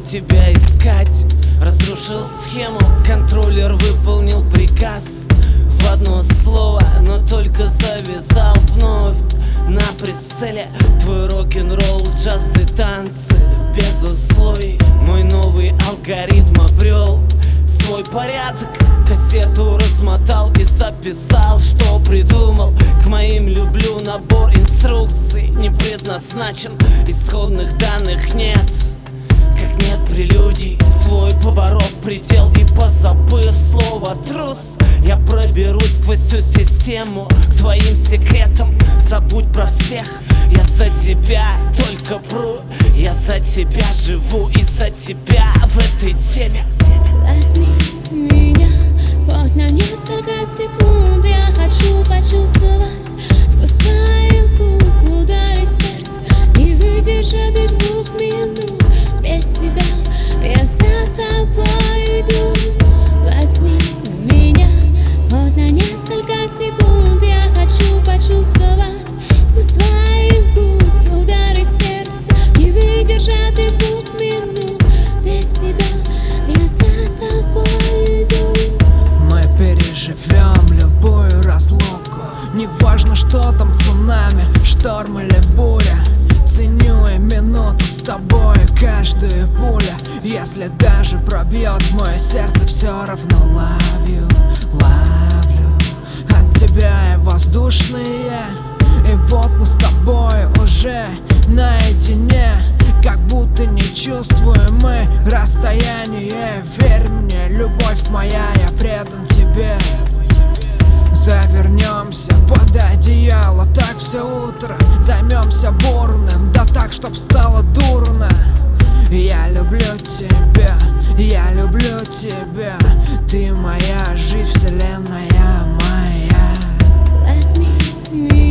тебя искать. Разрушил схему, контроллер выполнил приказ. В одно слово, но только завязал вновь. На прицеле твой рок-н-ролл, джаз и танцы. Без условий мой новый алгоритм обрел Свой порядок, кассету размотал и записал Что придумал, к моим люблю набор инструкций Не предназначен, исходных данных нет нет прелюдий. Свой поборов предел и позабыв слово трус Я проберусь сквозь всю систему К твоим секретам. Забудь про всех. Я за тебя только пру Я за тебя живу и за тебя в этой теме. Возьми меня хоть на несколько секунд. Я хочу почувствовать вкус твоих губ, удары сердца Не выдержат и двух минут что там цунами, шторм или буря? Ценю и минуту с тобой, каждую пуля Если даже пробьет мое сердце, все равно ловлю, ловлю От тебя и воздушные И вот мы с тобой уже наедине. Как будто не чувствуем все утро Займемся бурным, да так, чтоб стало дурно. Я люблю тебя, я люблю тебя. Ты моя жизнь, вселенная моя. Возьми меня